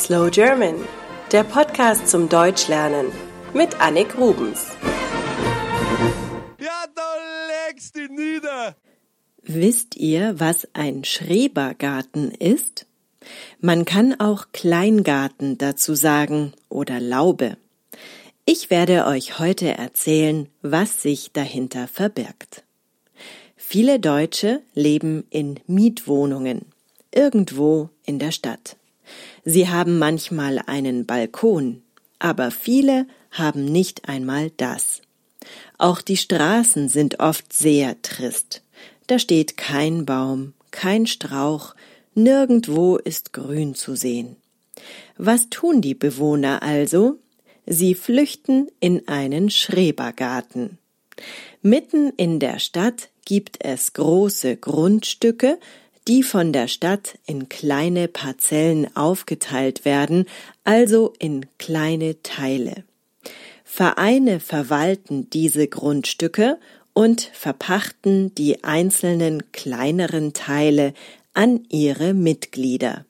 Slow German, der Podcast zum Deutschlernen mit Annik Rubens. Ja, da legst du nieder. Wisst ihr, was ein Schrebergarten ist? Man kann auch Kleingarten dazu sagen oder Laube. Ich werde euch heute erzählen, was sich dahinter verbirgt. Viele Deutsche leben in Mietwohnungen, irgendwo in der Stadt. Sie haben manchmal einen Balkon, aber viele haben nicht einmal das. Auch die Straßen sind oft sehr trist. Da steht kein Baum, kein Strauch, nirgendwo ist Grün zu sehen. Was tun die Bewohner also? Sie flüchten in einen Schrebergarten. Mitten in der Stadt gibt es große Grundstücke, die von der Stadt in kleine Parzellen aufgeteilt werden, also in kleine Teile. Vereine verwalten diese Grundstücke und verpachten die einzelnen kleineren Teile an ihre Mitglieder.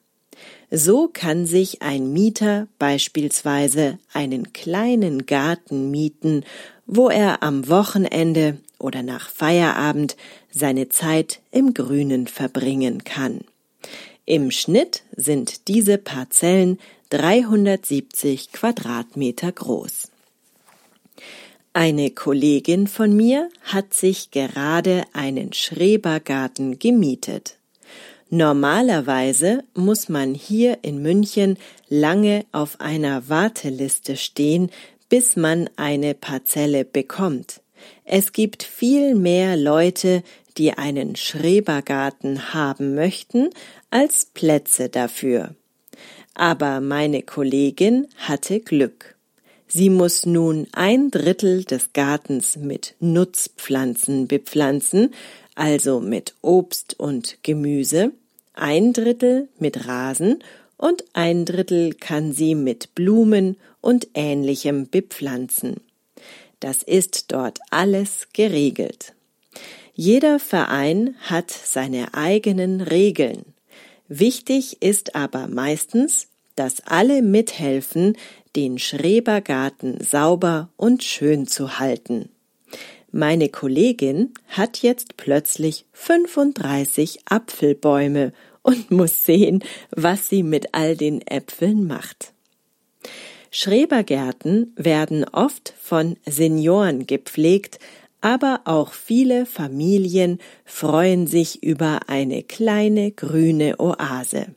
So kann sich ein Mieter beispielsweise einen kleinen Garten mieten, wo er am Wochenende oder nach Feierabend seine Zeit im Grünen verbringen kann. Im Schnitt sind diese Parzellen 370 Quadratmeter groß. Eine Kollegin von mir hat sich gerade einen Schrebergarten gemietet. Normalerweise muss man hier in München lange auf einer Warteliste stehen, bis man eine Parzelle bekommt. Es gibt viel mehr Leute, die einen Schrebergarten haben möchten, als Plätze dafür. Aber meine Kollegin hatte Glück. Sie muss nun ein Drittel des Gartens mit Nutzpflanzen bepflanzen, also mit Obst und Gemüse, ein Drittel mit Rasen und ein Drittel kann sie mit Blumen und ähnlichem bepflanzen. Das ist dort alles geregelt. Jeder Verein hat seine eigenen Regeln. Wichtig ist aber meistens, dass alle mithelfen, den Schrebergarten sauber und schön zu halten. Meine Kollegin hat jetzt plötzlich 35 Apfelbäume und muss sehen, was sie mit all den Äpfeln macht. Schrebergärten werden oft von Senioren gepflegt, aber auch viele Familien freuen sich über eine kleine grüne Oase.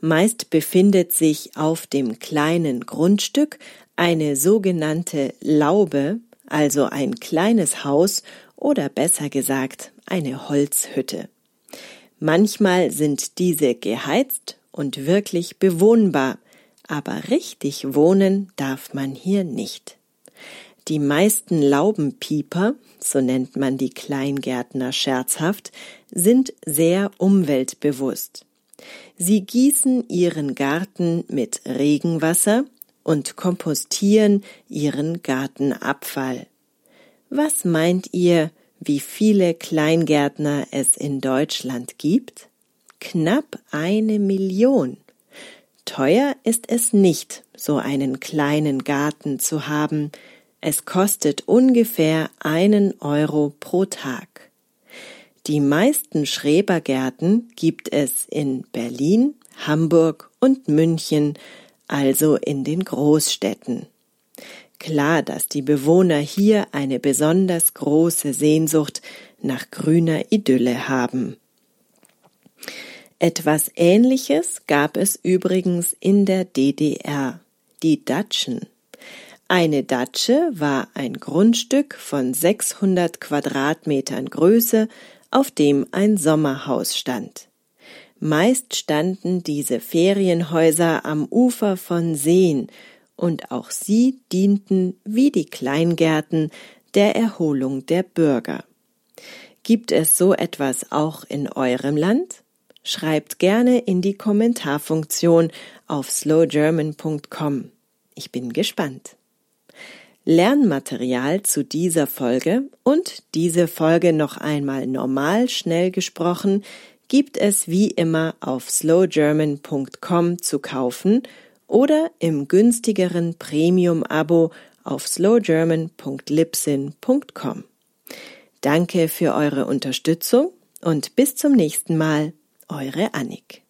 Meist befindet sich auf dem kleinen Grundstück eine sogenannte Laube, also ein kleines Haus oder besser gesagt eine Holzhütte. Manchmal sind diese geheizt und wirklich bewohnbar, aber richtig wohnen darf man hier nicht. Die meisten Laubenpieper, so nennt man die Kleingärtner scherzhaft, sind sehr umweltbewusst. Sie gießen ihren Garten mit Regenwasser und kompostieren ihren Gartenabfall. Was meint ihr, wie viele Kleingärtner es in Deutschland gibt? Knapp eine Million. Teuer ist es nicht, so einen kleinen Garten zu haben. Es kostet ungefähr einen Euro pro Tag. Die meisten Schrebergärten gibt es in Berlin, Hamburg und München, also in den Großstädten. Klar, dass die Bewohner hier eine besonders große Sehnsucht nach grüner Idylle haben. Etwas Ähnliches gab es übrigens in der DDR, die Datschen. Eine Datsche war ein Grundstück von 600 Quadratmetern Größe, auf dem ein Sommerhaus stand. Meist standen diese Ferienhäuser am Ufer von Seen, und auch sie dienten wie die Kleingärten der Erholung der Bürger. Gibt es so etwas auch in eurem Land? Schreibt gerne in die Kommentarfunktion auf slowgerman.com. Ich bin gespannt. Lernmaterial zu dieser Folge und diese Folge noch einmal normal schnell gesprochen gibt es wie immer auf slowgerman.com zu kaufen oder im günstigeren Premium-Abo auf slowgerman.libsyn.com. Danke für eure Unterstützung und bis zum nächsten Mal, eure Annik.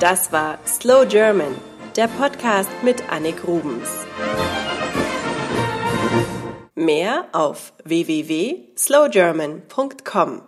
Das war Slow German, der Podcast mit Annik Rubens. Mehr auf www.slowgerman.com.